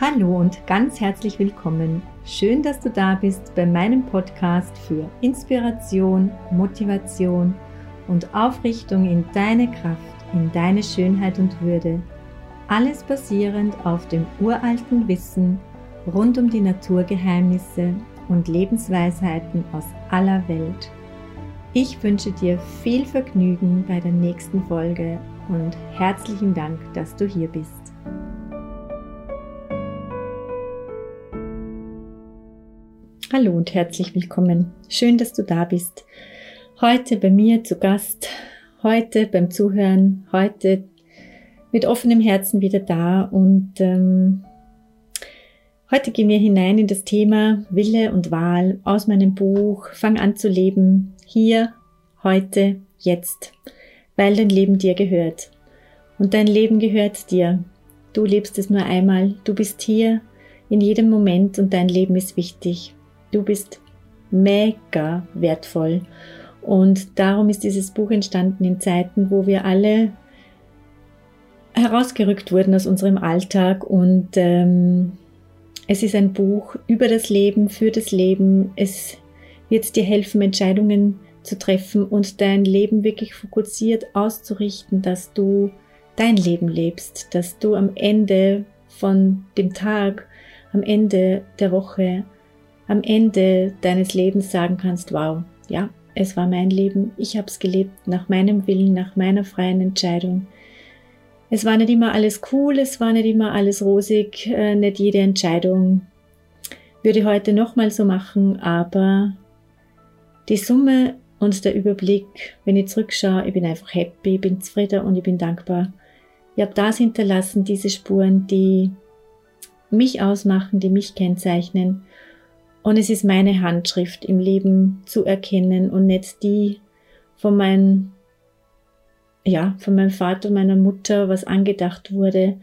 Hallo und ganz herzlich willkommen. Schön, dass du da bist bei meinem Podcast für Inspiration, Motivation und Aufrichtung in deine Kraft, in deine Schönheit und Würde. Alles basierend auf dem uralten Wissen rund um die Naturgeheimnisse und Lebensweisheiten aus aller Welt. Ich wünsche dir viel Vergnügen bei der nächsten Folge und herzlichen Dank, dass du hier bist. Hallo und herzlich willkommen. Schön, dass du da bist. Heute bei mir zu Gast, heute beim Zuhören, heute mit offenem Herzen wieder da und ähm, heute gehen wir hinein in das Thema Wille und Wahl aus meinem Buch Fang an zu leben, hier, heute, jetzt, weil dein Leben dir gehört. Und dein Leben gehört dir. Du lebst es nur einmal, du bist hier in jedem Moment und dein Leben ist wichtig. Du bist mega wertvoll. Und darum ist dieses Buch entstanden in Zeiten, wo wir alle herausgerückt wurden aus unserem Alltag. Und ähm, es ist ein Buch über das Leben, für das Leben. Es wird dir helfen, Entscheidungen zu treffen und dein Leben wirklich fokussiert auszurichten, dass du dein Leben lebst, dass du am Ende von dem Tag, am Ende der Woche, am Ende deines Lebens sagen kannst, wow, ja, es war mein Leben, ich habe es gelebt nach meinem Willen, nach meiner freien Entscheidung. Es war nicht immer alles cool, es war nicht immer alles rosig, äh, nicht jede Entscheidung würde ich heute nochmal so machen, aber die Summe und der Überblick, wenn ich zurückschaue, ich bin einfach happy, ich bin zufrieden und ich bin dankbar. Ich habe das hinterlassen, diese Spuren, die mich ausmachen, die mich kennzeichnen und es ist meine Handschrift im Leben zu erkennen und nicht die von meinem, ja, von meinem Vater meiner Mutter, was angedacht wurde,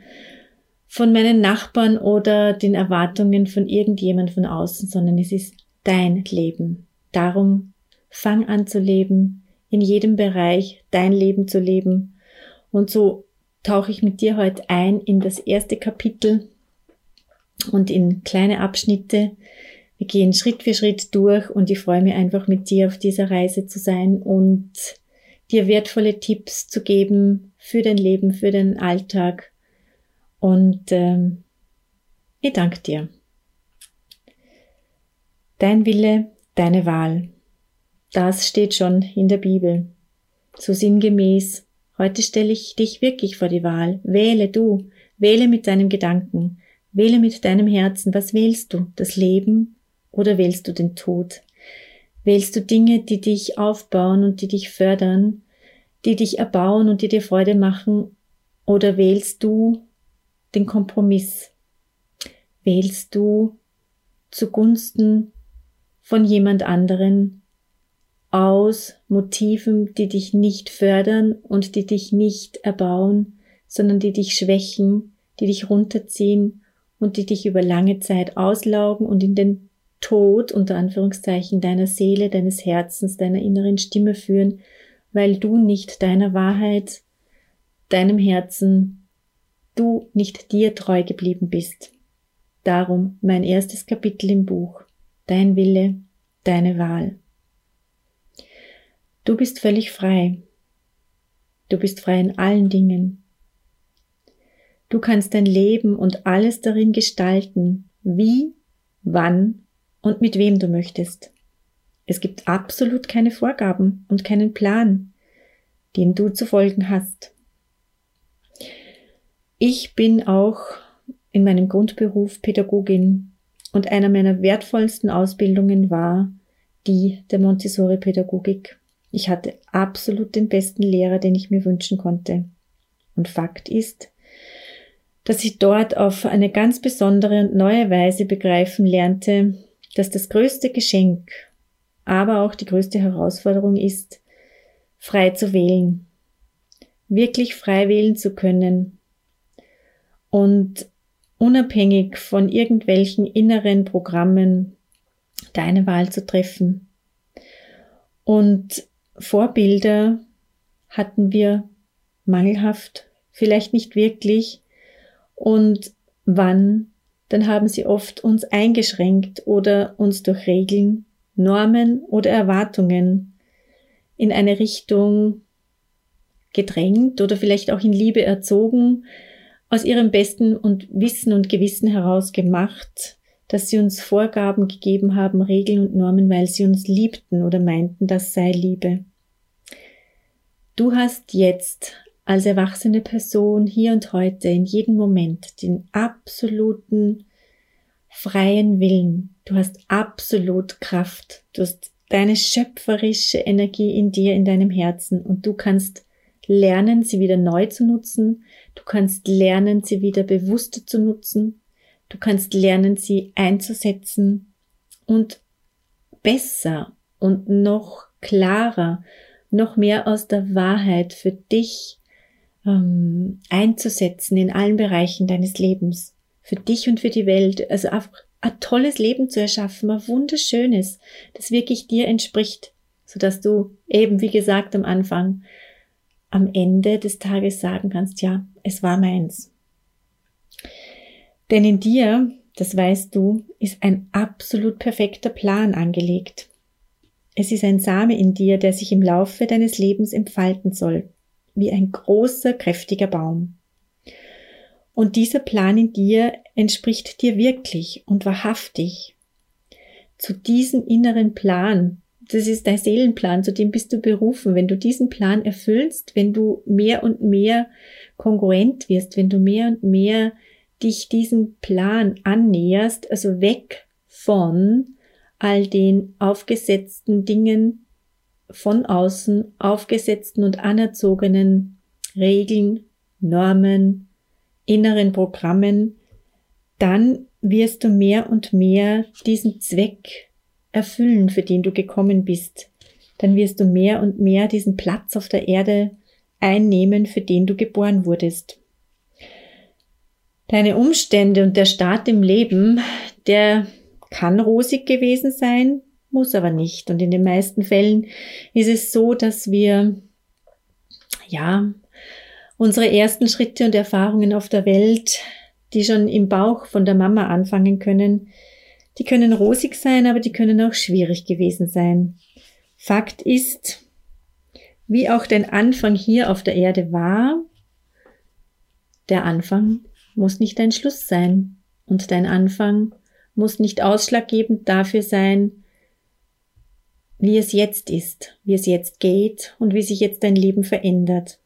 von meinen Nachbarn oder den Erwartungen von irgendjemand von außen, sondern es ist dein Leben. Darum fang an zu leben, in jedem Bereich dein Leben zu leben. Und so tauche ich mit dir heute ein in das erste Kapitel und in kleine Abschnitte, wir gehen Schritt für Schritt durch und ich freue mich einfach mit dir auf dieser Reise zu sein und dir wertvolle Tipps zu geben für dein Leben, für den Alltag. Und ähm, ich danke dir. Dein Wille, deine Wahl. Das steht schon in der Bibel. So sinngemäß. Heute stelle ich dich wirklich vor die Wahl. Wähle du. Wähle mit deinem Gedanken. Wähle mit deinem Herzen. Was wählst du? Das Leben oder wählst du den Tod? Wählst du Dinge, die dich aufbauen und die dich fördern, die dich erbauen und die dir Freude machen? Oder wählst du den Kompromiss? Wählst du zugunsten von jemand anderen aus Motiven, die dich nicht fördern und die dich nicht erbauen, sondern die dich schwächen, die dich runterziehen und die dich über lange Zeit auslaugen und in den Tod unter Anführungszeichen deiner Seele, deines Herzens, deiner inneren Stimme führen, weil du nicht deiner Wahrheit, deinem Herzen, du nicht dir treu geblieben bist. Darum mein erstes Kapitel im Buch. Dein Wille, deine Wahl. Du bist völlig frei. Du bist frei in allen Dingen. Du kannst dein Leben und alles darin gestalten, wie, wann und mit wem du möchtest. Es gibt absolut keine Vorgaben und keinen Plan, dem du zu folgen hast. Ich bin auch in meinem Grundberuf Pädagogin und einer meiner wertvollsten Ausbildungen war die der Montessori-Pädagogik. Ich hatte absolut den besten Lehrer, den ich mir wünschen konnte. Und Fakt ist, dass ich dort auf eine ganz besondere und neue Weise begreifen lernte, dass das größte Geschenk, aber auch die größte Herausforderung ist, frei zu wählen, wirklich frei wählen zu können und unabhängig von irgendwelchen inneren Programmen deine Wahl zu treffen. Und Vorbilder hatten wir mangelhaft, vielleicht nicht wirklich. Und wann dann haben sie oft uns eingeschränkt oder uns durch Regeln, Normen oder Erwartungen in eine Richtung gedrängt oder vielleicht auch in Liebe erzogen, aus ihrem besten und Wissen und Gewissen heraus gemacht, dass sie uns Vorgaben gegeben haben, Regeln und Normen, weil sie uns liebten oder meinten, das sei Liebe. Du hast jetzt als erwachsene Person hier und heute in jedem Moment den absoluten freien Willen. Du hast absolut Kraft. Du hast deine schöpferische Energie in dir, in deinem Herzen und du kannst lernen, sie wieder neu zu nutzen. Du kannst lernen, sie wieder bewusster zu nutzen. Du kannst lernen, sie einzusetzen und besser und noch klarer, noch mehr aus der Wahrheit für dich ähm, einzusetzen in allen Bereichen deines Lebens. Für dich und für die Welt. Also einfach ein tolles Leben zu erschaffen, ein wunderschönes, das wirklich dir entspricht, sodass du eben, wie gesagt am Anfang, am Ende des Tages sagen kannst, ja, es war meins. Denn in dir, das weißt du, ist ein absolut perfekter Plan angelegt. Es ist ein Same in dir, der sich im Laufe deines Lebens entfalten soll, wie ein großer, kräftiger Baum. Und dieser Plan in dir entspricht dir wirklich und wahrhaftig. Zu diesem inneren Plan das ist dein Seelenplan, zu dem bist du berufen. Wenn du diesen Plan erfüllst, wenn du mehr und mehr kongruent wirst, wenn du mehr und mehr dich diesem Plan annäherst, also weg von all den aufgesetzten Dingen von außen, aufgesetzten und anerzogenen Regeln, Normen, inneren Programmen, dann wirst du mehr und mehr diesen Zweck erfüllen, für den du gekommen bist, dann wirst du mehr und mehr diesen Platz auf der Erde einnehmen, für den du geboren wurdest. Deine Umstände und der Start im Leben, der kann rosig gewesen sein, muss aber nicht. Und in den meisten Fällen ist es so, dass wir, ja, unsere ersten Schritte und Erfahrungen auf der Welt, die schon im Bauch von der Mama anfangen können, die können rosig sein, aber die können auch schwierig gewesen sein. Fakt ist, wie auch dein Anfang hier auf der Erde war, der Anfang muss nicht dein Schluss sein und dein Anfang muss nicht ausschlaggebend dafür sein, wie es jetzt ist, wie es jetzt geht und wie sich jetzt dein Leben verändert.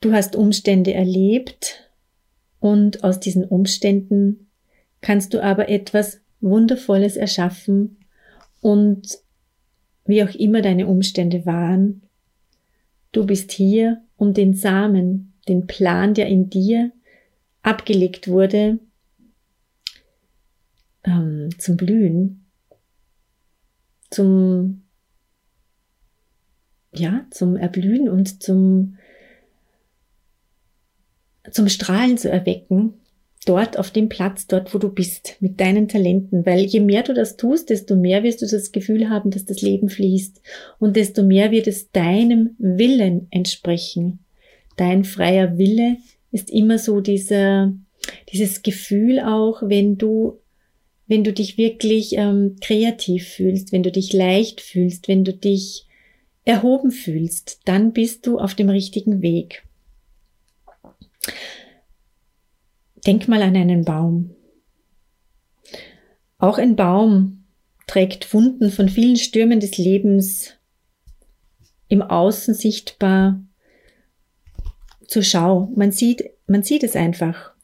Du hast Umstände erlebt und aus diesen Umständen kannst du aber etwas Wundervolles erschaffen und wie auch immer deine Umstände waren, du bist hier, um den Samen, den Plan, der in dir abgelegt wurde, ähm, zum Blühen, zum ja, zum Erblühen und zum, zum Strahlen zu erwecken. Dort auf dem Platz, dort wo du bist, mit deinen Talenten, weil je mehr du das tust, desto mehr wirst du das Gefühl haben, dass das Leben fließt. Und desto mehr wird es deinem Willen entsprechen. Dein freier Wille ist immer so dieser, dieses Gefühl auch, wenn du, wenn du dich wirklich ähm, kreativ fühlst, wenn du dich leicht fühlst, wenn du dich erhoben fühlst, dann bist du auf dem richtigen Weg. Denk mal an einen Baum. Auch ein Baum trägt Wunden von vielen Stürmen des Lebens im Außen sichtbar zur Schau. Man sieht, man sieht es einfach.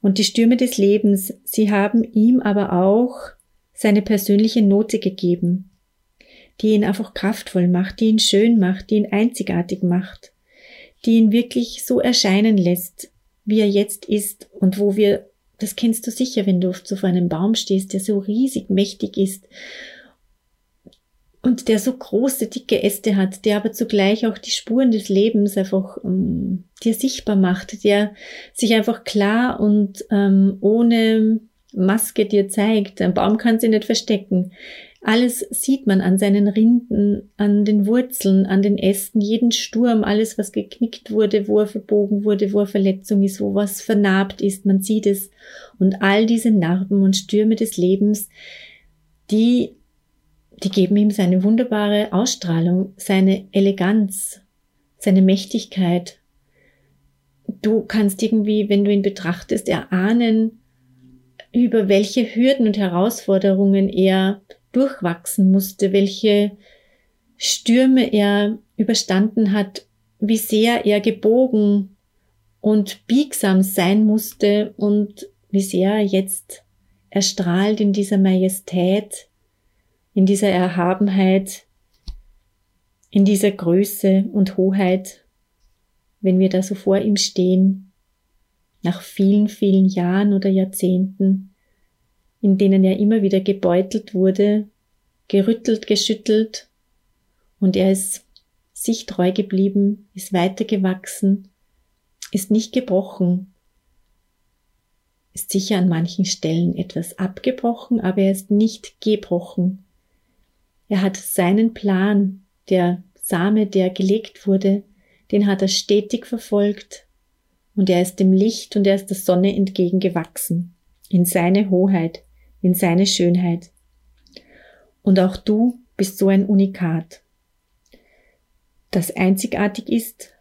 Und die Stürme des Lebens, sie haben ihm aber auch seine persönliche Note gegeben, die ihn einfach kraftvoll macht, die ihn schön macht, die ihn einzigartig macht, die ihn wirklich so erscheinen lässt, wie er jetzt ist und wo wir, das kennst du sicher, wenn du so vor einem Baum stehst, der so riesig mächtig ist und der so große, dicke Äste hat, der aber zugleich auch die Spuren des Lebens einfach ähm, dir sichtbar macht, der sich einfach klar und ähm, ohne Maske dir zeigt. Ein Baum kann sie nicht verstecken. Alles sieht man an seinen Rinden, an den Wurzeln, an den Ästen, jeden Sturm, alles, was geknickt wurde, wo er verbogen wurde, wo er Verletzung ist, wo was vernarbt ist, man sieht es. Und all diese Narben und Stürme des Lebens, die, die geben ihm seine wunderbare Ausstrahlung, seine Eleganz, seine Mächtigkeit. Du kannst irgendwie, wenn du ihn betrachtest, erahnen, über welche Hürden und Herausforderungen er durchwachsen musste, welche Stürme er überstanden hat, wie sehr er gebogen und biegsam sein musste und wie sehr er jetzt erstrahlt in dieser Majestät, in dieser Erhabenheit, in dieser Größe und Hoheit, wenn wir da so vor ihm stehen, nach vielen, vielen Jahren oder Jahrzehnten, in denen er immer wieder gebeutelt wurde, gerüttelt, geschüttelt, und er ist sich treu geblieben, ist weitergewachsen, ist nicht gebrochen, ist sicher an manchen Stellen etwas abgebrochen, aber er ist nicht gebrochen. Er hat seinen Plan, der Same, der gelegt wurde, den hat er stetig verfolgt und er ist dem Licht und er ist der Sonne entgegengewachsen, in seine Hoheit, in seine Schönheit. Und auch du bist so ein Unikat, das einzigartig ist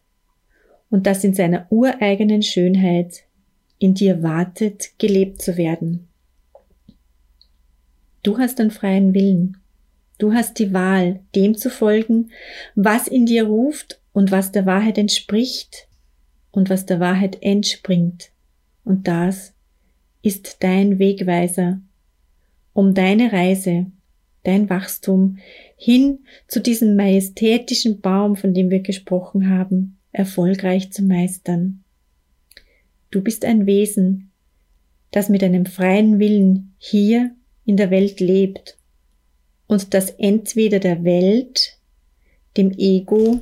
und das in seiner ureigenen Schönheit in dir wartet, gelebt zu werden. Du hast einen freien Willen. Du hast die Wahl, dem zu folgen, was in dir ruft und was der Wahrheit entspricht und was der Wahrheit entspringt. Und das ist dein Wegweiser, um deine Reise, dein Wachstum hin zu diesem majestätischen Baum, von dem wir gesprochen haben, erfolgreich zu meistern. Du bist ein Wesen, das mit einem freien Willen hier in der Welt lebt und das entweder der Welt, dem Ego,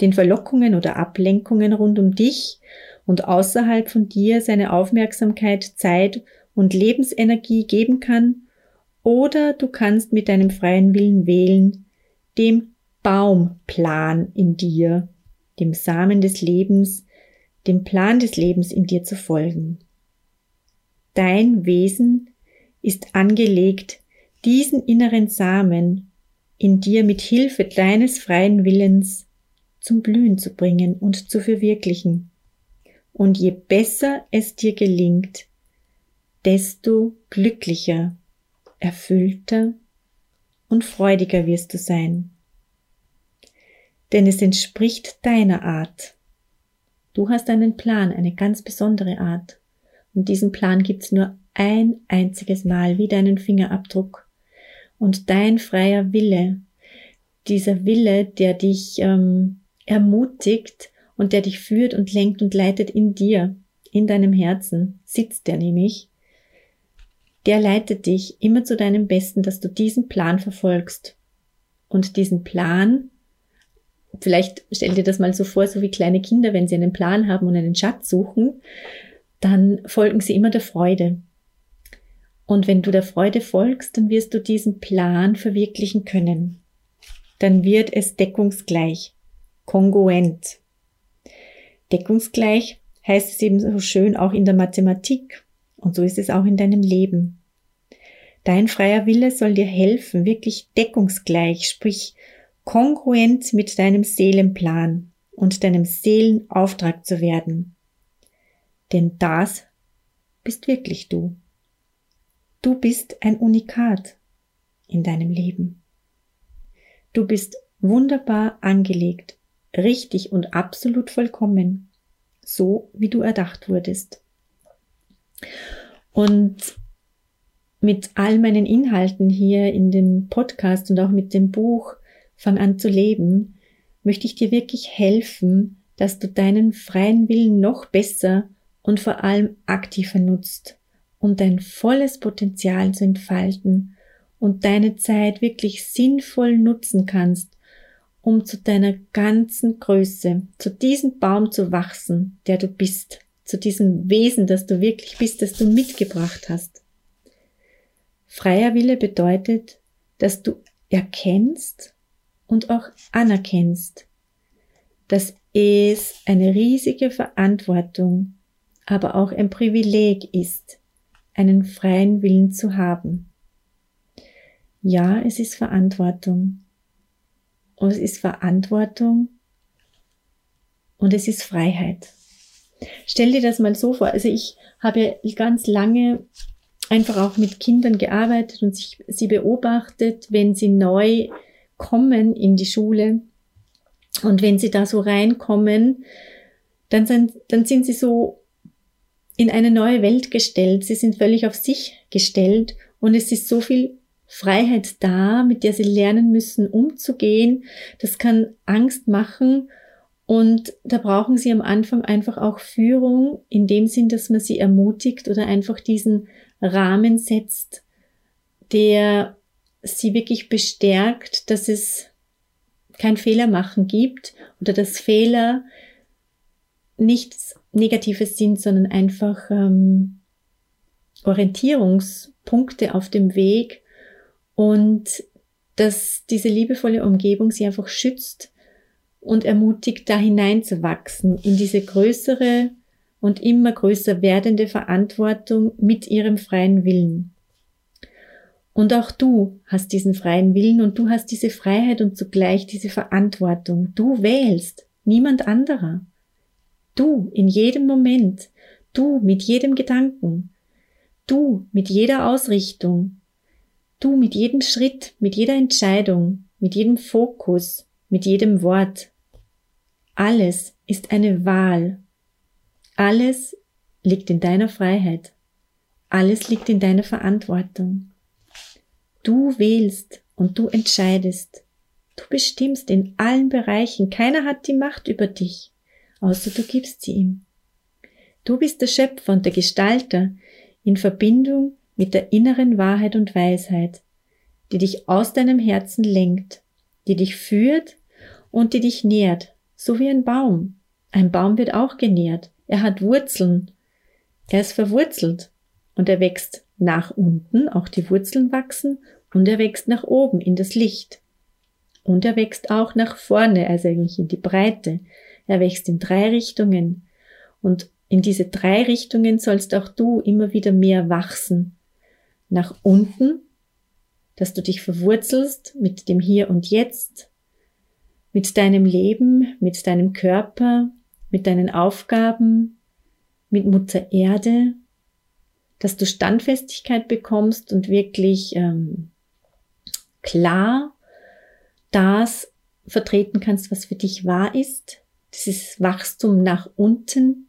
den Verlockungen oder Ablenkungen rund um dich und außerhalb von dir seine Aufmerksamkeit, Zeit und Lebensenergie geben kann, oder du kannst mit deinem freien Willen wählen, dem Baumplan in dir, dem Samen des Lebens, dem Plan des Lebens in dir zu folgen. Dein Wesen ist angelegt diesen inneren Samen in dir mit Hilfe deines freien Willens zum Blühen zu bringen und zu verwirklichen. Und je besser es dir gelingt, desto glücklicher, erfüllter und freudiger wirst du sein. Denn es entspricht deiner Art. Du hast einen Plan, eine ganz besondere Art. Und diesen Plan gibt's nur ein einziges Mal, wie deinen Fingerabdruck und dein freier Wille, dieser Wille, der dich ähm, ermutigt und der dich führt und lenkt und leitet in dir, in deinem Herzen, sitzt der nämlich, der leitet dich immer zu deinem Besten, dass du diesen Plan verfolgst. Und diesen Plan, vielleicht stell dir das mal so vor, so wie kleine Kinder, wenn sie einen Plan haben und einen Schatz suchen, dann folgen sie immer der Freude. Und wenn du der Freude folgst, dann wirst du diesen Plan verwirklichen können. Dann wird es deckungsgleich, kongruent. Deckungsgleich heißt es eben so schön auch in der Mathematik. Und so ist es auch in deinem Leben. Dein freier Wille soll dir helfen, wirklich deckungsgleich, sprich kongruent mit deinem Seelenplan und deinem Seelenauftrag zu werden. Denn das bist wirklich du. Du bist ein Unikat in deinem Leben. Du bist wunderbar angelegt, richtig und absolut vollkommen, so wie du erdacht wurdest. Und mit all meinen Inhalten hier in dem Podcast und auch mit dem Buch Fang an zu leben, möchte ich dir wirklich helfen, dass du deinen freien Willen noch besser und vor allem aktiver nutzt um dein volles Potenzial zu entfalten und deine Zeit wirklich sinnvoll nutzen kannst, um zu deiner ganzen Größe, zu diesem Baum zu wachsen, der du bist, zu diesem Wesen, das du wirklich bist, das du mitgebracht hast. Freier Wille bedeutet, dass du erkennst und auch anerkennst, dass es eine riesige Verantwortung, aber auch ein Privileg ist, einen freien Willen zu haben. Ja, es ist Verantwortung. Und es ist Verantwortung und es ist Freiheit. Stell dir das mal so vor. Also ich habe ganz lange einfach auch mit Kindern gearbeitet und sich, sie beobachtet, wenn sie neu kommen in die Schule und wenn sie da so reinkommen, dann sind, dann sind sie so in eine neue Welt gestellt. Sie sind völlig auf sich gestellt und es ist so viel Freiheit da, mit der sie lernen müssen, umzugehen. Das kann Angst machen und da brauchen sie am Anfang einfach auch Führung, in dem Sinn, dass man sie ermutigt oder einfach diesen Rahmen setzt, der sie wirklich bestärkt, dass es kein Fehler machen gibt oder dass Fehler nichts Negatives sind, sondern einfach ähm, Orientierungspunkte auf dem Weg und dass diese liebevolle Umgebung sie einfach schützt und ermutigt, da hineinzuwachsen in diese größere und immer größer werdende Verantwortung mit ihrem freien Willen. Und auch du hast diesen freien Willen und du hast diese Freiheit und zugleich diese Verantwortung. Du wählst, niemand anderer. Du in jedem Moment, du mit jedem Gedanken, du mit jeder Ausrichtung, du mit jedem Schritt, mit jeder Entscheidung, mit jedem Fokus, mit jedem Wort. Alles ist eine Wahl. Alles liegt in deiner Freiheit. Alles liegt in deiner Verantwortung. Du wählst und du entscheidest. Du bestimmst in allen Bereichen. Keiner hat die Macht über dich, außer du gibst sie ihm. Du bist der Schöpfer und der Gestalter in Verbindung mit der inneren Wahrheit und Weisheit, die dich aus deinem Herzen lenkt, die dich führt und die dich nährt so wie ein Baum. Ein Baum wird auch genährt. Er hat Wurzeln. Er ist verwurzelt. Und er wächst nach unten, auch die Wurzeln wachsen, und er wächst nach oben in das Licht. Und er wächst auch nach vorne, also eigentlich in die Breite. Er wächst in drei Richtungen. Und in diese drei Richtungen sollst auch du immer wieder mehr wachsen. Nach unten, dass du dich verwurzelst mit dem Hier und Jetzt, mit deinem Leben, mit deinem Körper, mit deinen Aufgaben, mit Mutter Erde, dass du Standfestigkeit bekommst und wirklich ähm, klar das vertreten kannst, was für dich wahr ist. Dieses Wachstum nach unten,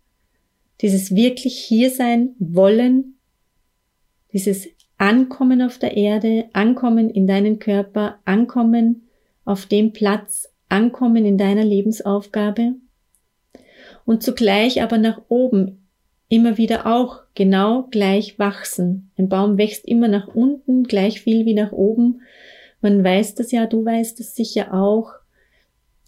dieses wirklich hier sein wollen, dieses Ankommen auf der Erde, Ankommen in deinen Körper, Ankommen auf dem Platz, ankommen in deiner Lebensaufgabe und zugleich aber nach oben immer wieder auch genau gleich wachsen. Ein Baum wächst immer nach unten gleich viel wie nach oben. Man weiß das ja, du weißt das sicher auch.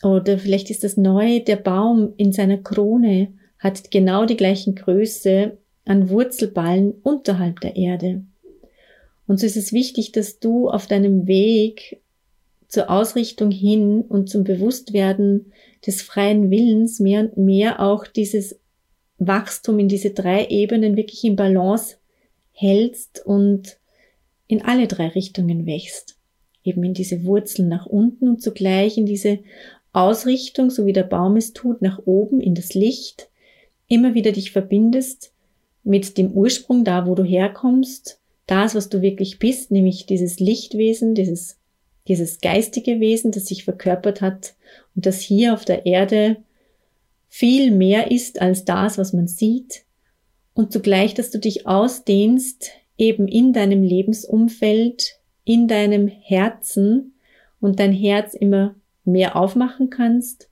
Oder vielleicht ist das neu, der Baum in seiner Krone hat genau die gleichen Größe an Wurzelballen unterhalb der Erde. Und so ist es wichtig, dass du auf deinem Weg zur Ausrichtung hin und zum Bewusstwerden des freien Willens mehr und mehr auch dieses Wachstum in diese drei Ebenen wirklich in Balance hältst und in alle drei Richtungen wächst. Eben in diese Wurzeln nach unten und zugleich in diese Ausrichtung, so wie der Baum es tut, nach oben in das Licht, immer wieder dich verbindest mit dem Ursprung, da wo du herkommst, das, was du wirklich bist, nämlich dieses Lichtwesen, dieses dieses geistige Wesen, das sich verkörpert hat und das hier auf der Erde viel mehr ist als das, was man sieht. Und zugleich, dass du dich ausdehnst eben in deinem Lebensumfeld, in deinem Herzen und dein Herz immer mehr aufmachen kannst,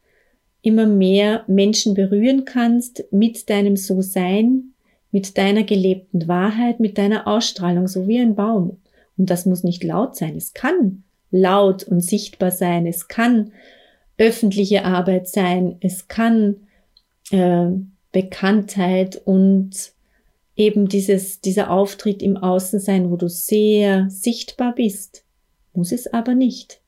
immer mehr Menschen berühren kannst mit deinem So-Sein, mit deiner gelebten Wahrheit, mit deiner Ausstrahlung, so wie ein Baum. Und das muss nicht laut sein. Es kann laut und sichtbar sein. Es kann öffentliche Arbeit sein. Es kann äh, Bekanntheit und eben dieses, dieser Auftritt im Außen sein, wo du sehr sichtbar bist, muss es aber nicht.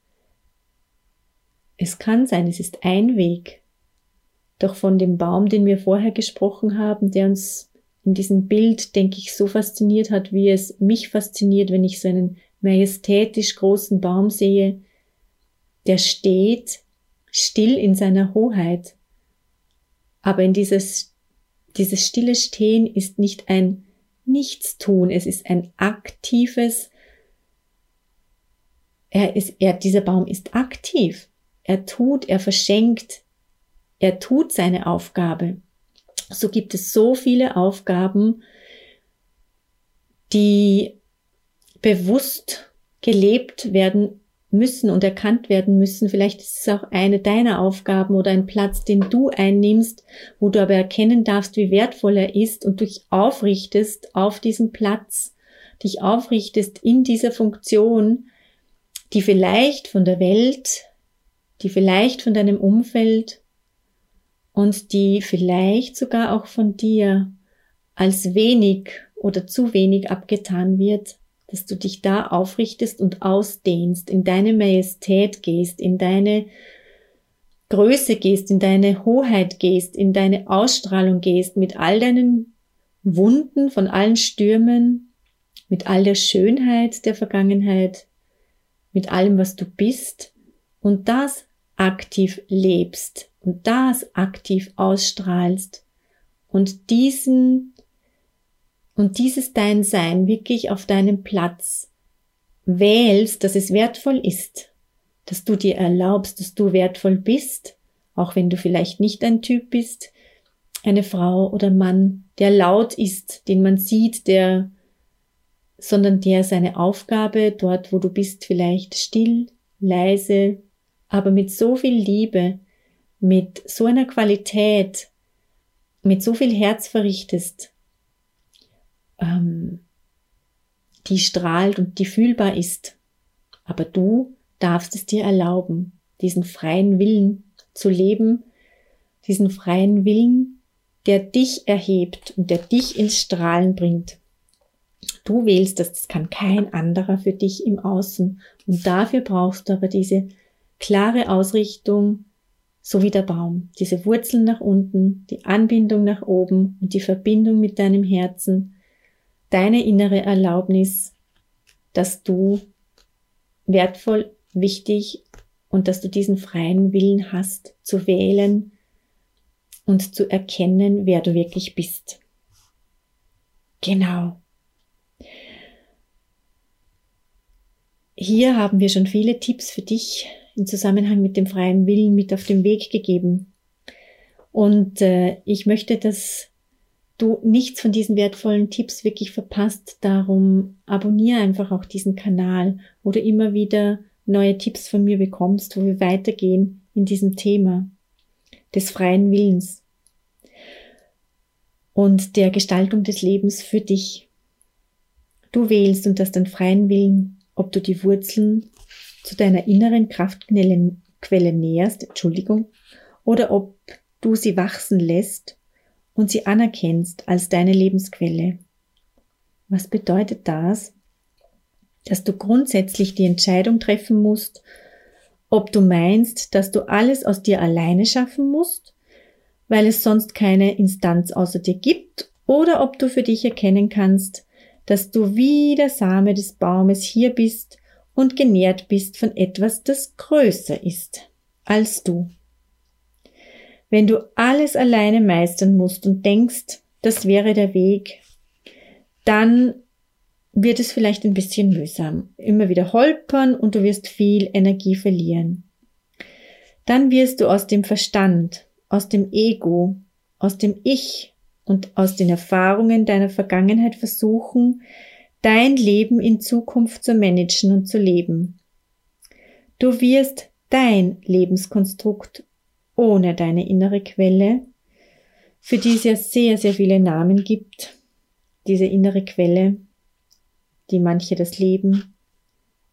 Es kann sein, es ist ein Weg. Doch von dem Baum, den wir vorher gesprochen haben, der uns in diesem Bild, denke ich, so fasziniert hat, wie es mich fasziniert, wenn ich so einen majestätisch großen Baum sehe, der steht still in seiner Hoheit. Aber in dieses, dieses stille Stehen ist nicht ein Nichtstun, es ist ein aktives, er ist, er, dieser Baum ist aktiv. Er tut, er verschenkt, er tut seine Aufgabe. So gibt es so viele Aufgaben, die bewusst gelebt werden müssen und erkannt werden müssen. Vielleicht ist es auch eine deiner Aufgaben oder ein Platz, den du einnimmst, wo du aber erkennen darfst, wie wertvoll er ist und dich aufrichtest auf diesem Platz, dich aufrichtest in dieser Funktion, die vielleicht von der Welt, die vielleicht von deinem Umfeld und die vielleicht sogar auch von dir als wenig oder zu wenig abgetan wird, dass du dich da aufrichtest und ausdehnst, in deine Majestät gehst, in deine Größe gehst, in deine Hoheit gehst, in deine Ausstrahlung gehst, mit all deinen Wunden von allen Stürmen, mit all der Schönheit der Vergangenheit, mit allem, was du bist. Und das aktiv lebst und das aktiv ausstrahlst und diesen und dieses dein Sein wirklich auf deinem Platz wählst, dass es wertvoll ist, dass du dir erlaubst, dass du wertvoll bist, auch wenn du vielleicht nicht ein Typ bist, eine Frau oder Mann, der laut ist, den man sieht, der, sondern der seine Aufgabe dort, wo du bist, vielleicht still, leise, aber mit so viel Liebe mit so einer Qualität, mit so viel Herz verrichtest, ähm, die strahlt und die fühlbar ist. Aber du darfst es dir erlauben, diesen freien Willen zu leben, diesen freien Willen, der dich erhebt und der dich ins Strahlen bringt. Du wählst das, das kann kein anderer für dich im Außen. Und dafür brauchst du aber diese klare Ausrichtung, so wie der Baum. Diese Wurzeln nach unten, die Anbindung nach oben und die Verbindung mit deinem Herzen, deine innere Erlaubnis, dass du wertvoll, wichtig und dass du diesen freien Willen hast, zu wählen und zu erkennen, wer du wirklich bist. Genau. Hier haben wir schon viele Tipps für dich im Zusammenhang mit dem freien Willen mit auf den Weg gegeben. Und äh, ich möchte, dass du nichts von diesen wertvollen Tipps wirklich verpasst. Darum abonniere einfach auch diesen Kanal, wo du immer wieder neue Tipps von mir bekommst, wo wir weitergehen in diesem Thema des freien Willens und der Gestaltung des Lebens für dich. Du wählst und hast den freien Willen, ob du die Wurzeln zu deiner inneren Kraftquelle näherst, Entschuldigung, oder ob du sie wachsen lässt und sie anerkennst als deine Lebensquelle. Was bedeutet das? Dass du grundsätzlich die Entscheidung treffen musst, ob du meinst, dass du alles aus dir alleine schaffen musst, weil es sonst keine Instanz außer dir gibt, oder ob du für dich erkennen kannst, dass du wie der Same des Baumes hier bist und genährt bist von etwas, das größer ist als du. Wenn du alles alleine meistern musst und denkst, das wäre der Weg, dann wird es vielleicht ein bisschen mühsam, immer wieder holpern und du wirst viel Energie verlieren. Dann wirst du aus dem Verstand, aus dem Ego, aus dem Ich und aus den Erfahrungen deiner Vergangenheit versuchen, dein Leben in Zukunft zu managen und zu leben. Du wirst dein Lebenskonstrukt ohne deine innere Quelle, für die es ja sehr, sehr viele Namen gibt, diese innere Quelle, die manche das Leben,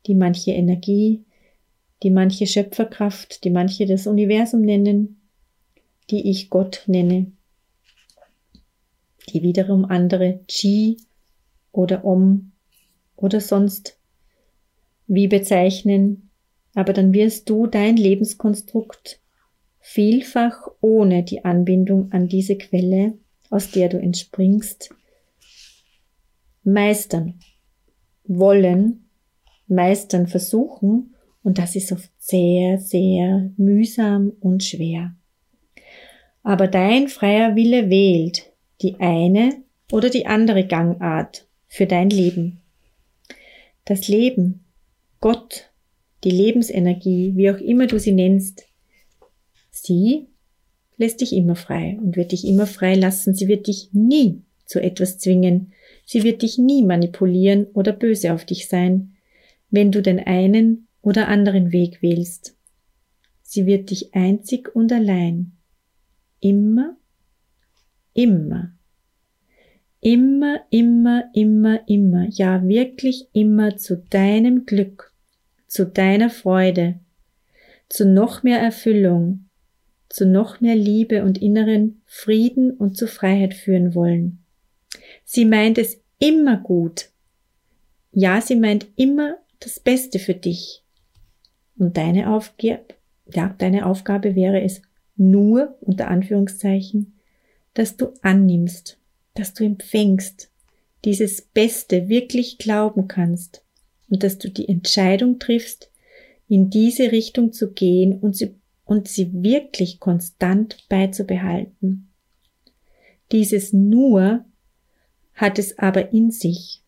die manche Energie, die manche Schöpferkraft, die manche das Universum nennen, die ich Gott nenne, die wiederum andere Chi oder Om oder sonst wie bezeichnen, aber dann wirst du dein Lebenskonstrukt vielfach ohne die Anbindung an diese Quelle, aus der du entspringst, meistern wollen, meistern versuchen. Und das ist oft sehr, sehr mühsam und schwer. Aber dein freier Wille wählt die eine oder die andere Gangart für dein Leben. Das Leben, Gott, die Lebensenergie, wie auch immer du sie nennst, sie lässt dich immer frei und wird dich immer frei lassen. Sie wird dich nie zu etwas zwingen. Sie wird dich nie manipulieren oder böse auf dich sein, wenn du den einen oder anderen Weg wählst. Sie wird dich einzig und allein immer, immer, immer, immer, immer, immer, ja wirklich immer zu deinem Glück, zu deiner Freude, zu noch mehr Erfüllung, zu noch mehr Liebe und inneren Frieden und zu Freiheit führen wollen. Sie meint es immer gut. Ja, sie meint immer das Beste für dich. Und deine Aufgabe, ja, deine Aufgabe wäre es nur, unter Anführungszeichen, dass du annimmst, dass du empfängst, dieses Beste wirklich glauben kannst und dass du die Entscheidung triffst, in diese Richtung zu gehen und sie, und sie wirklich konstant beizubehalten. Dieses nur hat es aber in sich,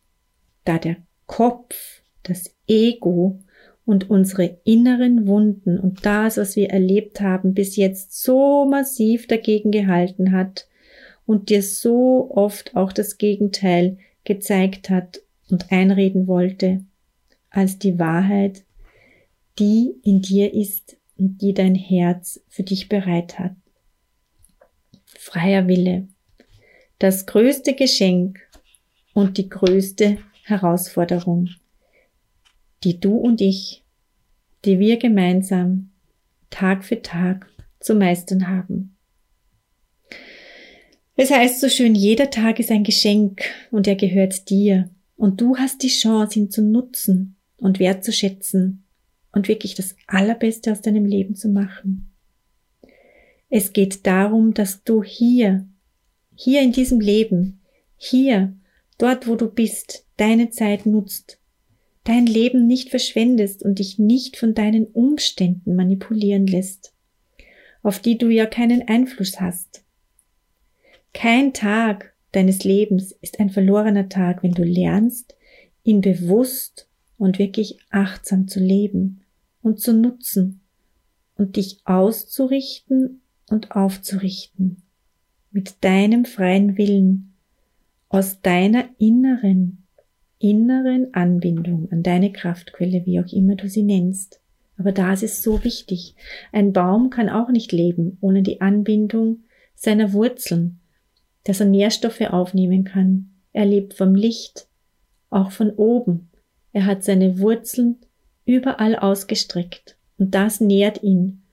da der Kopf, das Ego und unsere inneren Wunden und das, was wir erlebt haben, bis jetzt so massiv dagegen gehalten hat und dir so oft auch das Gegenteil gezeigt hat und einreden wollte, als die Wahrheit, die in dir ist und die dein Herz für dich bereit hat. Freier Wille, das größte Geschenk und die größte Herausforderung die du und ich, die wir gemeinsam Tag für Tag zu meistern haben. Es heißt so schön, jeder Tag ist ein Geschenk und er gehört dir und du hast die Chance, ihn zu nutzen und wertzuschätzen und wirklich das Allerbeste aus deinem Leben zu machen. Es geht darum, dass du hier, hier in diesem Leben, hier, dort wo du bist, deine Zeit nutzt dein Leben nicht verschwendest und dich nicht von deinen Umständen manipulieren lässt, auf die du ja keinen Einfluss hast. Kein Tag deines Lebens ist ein verlorener Tag, wenn du lernst, ihn bewusst und wirklich achtsam zu leben und zu nutzen und dich auszurichten und aufzurichten mit deinem freien Willen aus deiner inneren inneren Anbindung an deine Kraftquelle, wie auch immer du sie nennst. Aber das ist so wichtig. Ein Baum kann auch nicht leben ohne die Anbindung seiner Wurzeln, dass er Nährstoffe aufnehmen kann. Er lebt vom Licht, auch von oben. Er hat seine Wurzeln überall ausgestreckt und das nährt ihn.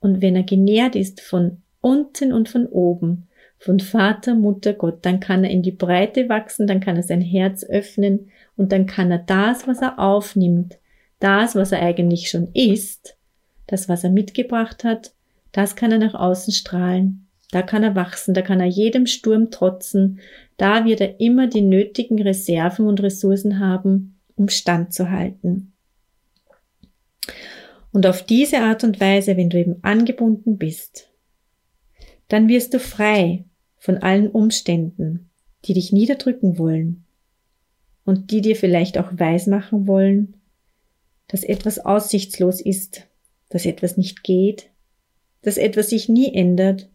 Und wenn er genährt ist von unten und von oben, von Vater, Mutter, Gott, dann kann er in die Breite wachsen, dann kann er sein Herz öffnen und dann kann er das, was er aufnimmt, das, was er eigentlich schon ist, das, was er mitgebracht hat, das kann er nach außen strahlen. Da kann er wachsen, da kann er jedem Sturm trotzen, da wird er immer die nötigen Reserven und Ressourcen haben, um standzuhalten. Und auf diese Art und Weise, wenn du eben angebunden bist, dann wirst du frei von allen Umständen, die dich niederdrücken wollen und die dir vielleicht auch weismachen wollen, dass etwas aussichtslos ist, dass etwas nicht geht, dass etwas sich nie ändert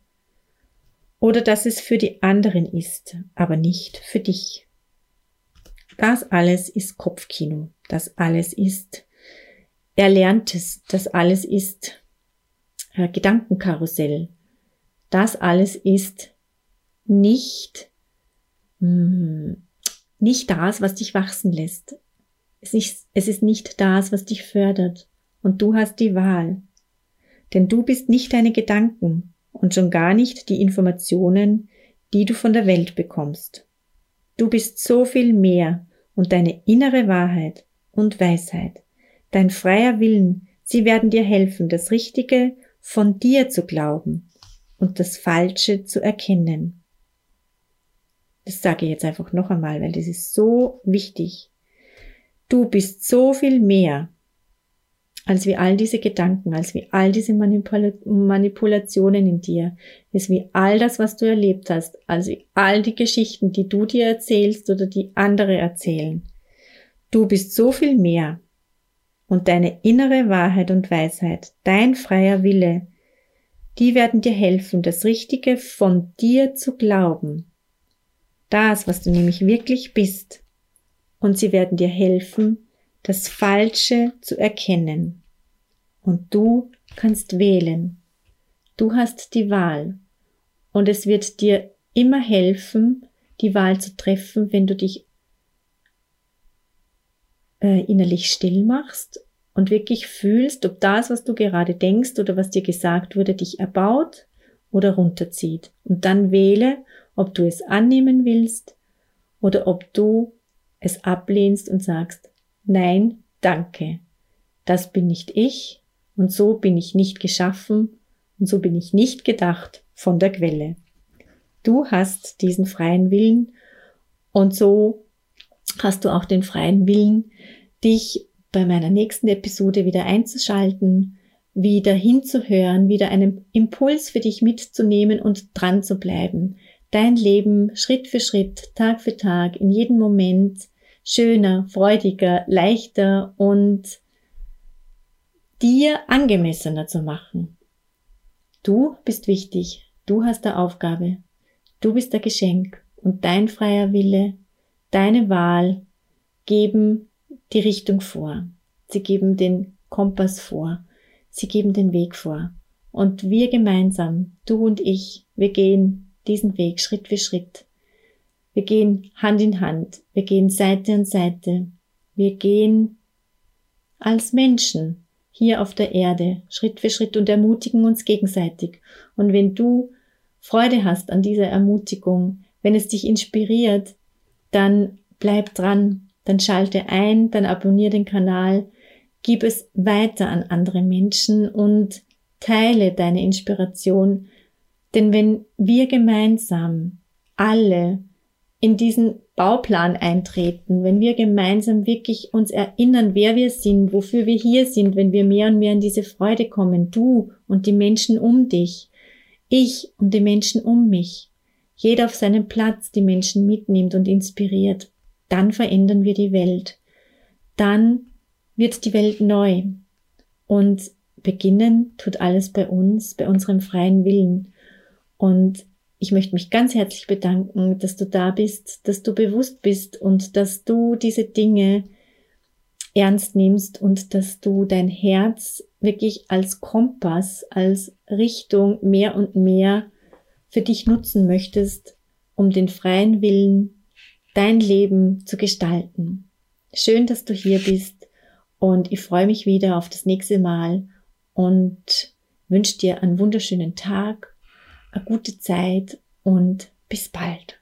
oder dass es für die anderen ist, aber nicht für dich. Das alles ist Kopfkino, das alles ist Erlerntes, das alles ist äh, Gedankenkarussell, das alles ist nicht, mh, hm, nicht das, was dich wachsen lässt. Es ist, es ist nicht das, was dich fördert. Und du hast die Wahl. Denn du bist nicht deine Gedanken und schon gar nicht die Informationen, die du von der Welt bekommst. Du bist so viel mehr und deine innere Wahrheit und Weisheit dein freier Willen, sie werden dir helfen, das Richtige von dir zu glauben und das Falsche zu erkennen. Das sage ich jetzt einfach noch einmal, weil das ist so wichtig. Du bist so viel mehr als wie all diese Gedanken, als wie all diese Manipula Manipulationen in dir, als wie all das, was du erlebt hast, als wie all die Geschichten, die du dir erzählst oder die andere erzählen. Du bist so viel mehr. Und deine innere Wahrheit und Weisheit, dein freier Wille, die werden dir helfen, das Richtige von dir zu glauben. Das, was du nämlich wirklich bist. Und sie werden dir helfen, das Falsche zu erkennen. Und du kannst wählen. Du hast die Wahl. Und es wird dir immer helfen, die Wahl zu treffen, wenn du dich äh, innerlich still machst und wirklich fühlst, ob das, was du gerade denkst oder was dir gesagt wurde, dich erbaut oder runterzieht. Und dann wähle, ob du es annehmen willst oder ob du es ablehnst und sagst, Nein, danke. Das bin nicht ich und so bin ich nicht geschaffen und so bin ich nicht gedacht von der Quelle. Du hast diesen freien Willen und so hast du auch den freien Willen, dich bei meiner nächsten Episode wieder einzuschalten, wieder hinzuhören, wieder einen Impuls für dich mitzunehmen und dran zu bleiben. Dein Leben Schritt für Schritt, Tag für Tag, in jedem Moment schöner, freudiger, leichter und dir angemessener zu machen. Du bist wichtig, du hast der Aufgabe, du bist der Geschenk und dein freier Wille, deine Wahl geben die Richtung vor. Sie geben den Kompass vor. Sie geben den Weg vor. Und wir gemeinsam, du und ich, wir gehen diesen Weg Schritt für Schritt. Wir gehen Hand in Hand. Wir gehen Seite an Seite. Wir gehen als Menschen hier auf der Erde Schritt für Schritt und ermutigen uns gegenseitig. Und wenn du Freude hast an dieser Ermutigung, wenn es dich inspiriert, dann bleib dran, dann schalte ein, dann abonniere den Kanal, gib es weiter an andere Menschen und teile deine Inspiration. Denn wenn wir gemeinsam alle in diesen Bauplan eintreten, wenn wir gemeinsam wirklich uns erinnern, wer wir sind, wofür wir hier sind, wenn wir mehr und mehr in diese Freude kommen, du und die Menschen um dich, ich und die Menschen um mich, jeder auf seinem Platz die Menschen mitnimmt und inspiriert, dann verändern wir die Welt. Dann wird die Welt neu. Und beginnen tut alles bei uns, bei unserem freien Willen. Und ich möchte mich ganz herzlich bedanken, dass du da bist, dass du bewusst bist und dass du diese Dinge ernst nimmst und dass du dein Herz wirklich als Kompass, als Richtung mehr und mehr für dich nutzen möchtest, um den freien Willen, dein Leben zu gestalten. Schön, dass du hier bist und ich freue mich wieder auf das nächste Mal und wünsche dir einen wunderschönen Tag eine gute Zeit und bis bald.